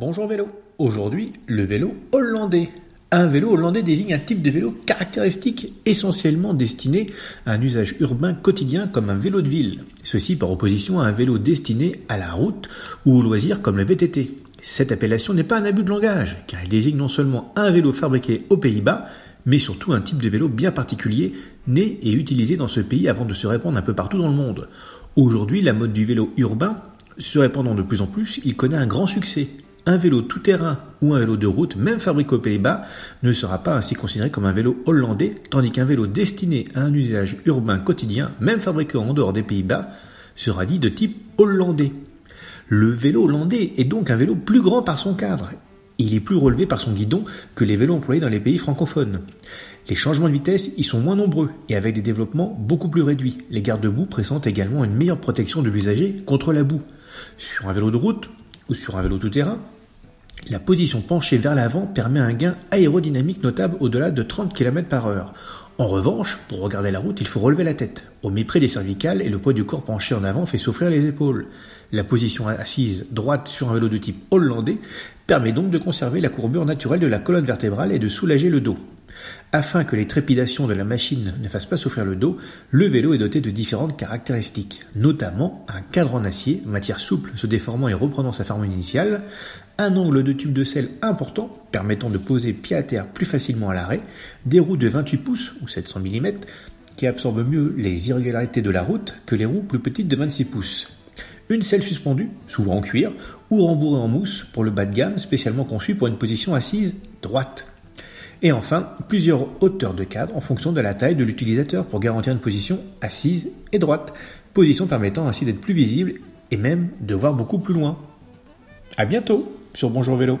Bonjour vélo. Aujourd'hui, le vélo hollandais. Un vélo hollandais désigne un type de vélo caractéristique essentiellement destiné à un usage urbain quotidien comme un vélo de ville. Ceci par opposition à un vélo destiné à la route ou au loisir comme le VTT. Cette appellation n'est pas un abus de langage, car elle désigne non seulement un vélo fabriqué aux Pays-Bas, mais surtout un type de vélo bien particulier, né et utilisé dans ce pays avant de se répandre un peu partout dans le monde. Aujourd'hui, la mode du vélo urbain se répandant de plus en plus, il connaît un grand succès. Un vélo tout-terrain ou un vélo de route, même fabriqué aux Pays-Bas, ne sera pas ainsi considéré comme un vélo hollandais, tandis qu'un vélo destiné à un usage urbain quotidien, même fabriqué en dehors des Pays-Bas, sera dit de type hollandais. Le vélo hollandais est donc un vélo plus grand par son cadre. Il est plus relevé par son guidon que les vélos employés dans les pays francophones. Les changements de vitesse y sont moins nombreux et avec des développements beaucoup plus réduits. Les garde-boue présentent également une meilleure protection de l'usager contre la boue. Sur un vélo de route ou sur un vélo tout-terrain, la position penchée vers l'avant permet un gain aérodynamique notable au-delà de 30 km par heure. En revanche, pour regarder la route, il faut relever la tête. Au mépris des cervicales et le poids du corps penché en avant fait souffrir les épaules. La position assise droite sur un vélo de type hollandais permet donc de conserver la courbure naturelle de la colonne vertébrale et de soulager le dos. Afin que les trépidations de la machine ne fassent pas souffrir le dos, le vélo est doté de différentes caractéristiques, notamment un cadre en acier, matière souple se déformant et reprenant sa forme initiale, un angle de tube de sel important permettant de poser pied à terre plus facilement à l'arrêt, des roues de 28 pouces ou 700 mm qui absorbent mieux les irrégularités de la route que les roues plus petites de 26 pouces. Une selle suspendue, souvent en cuir, ou rembourrée en mousse pour le bas de gamme spécialement conçu pour une position assise droite. Et enfin, plusieurs hauteurs de cadre en fonction de la taille de l'utilisateur pour garantir une position assise et droite, position permettant ainsi d'être plus visible et même de voir beaucoup plus loin. À bientôt sur Bonjour Vélo.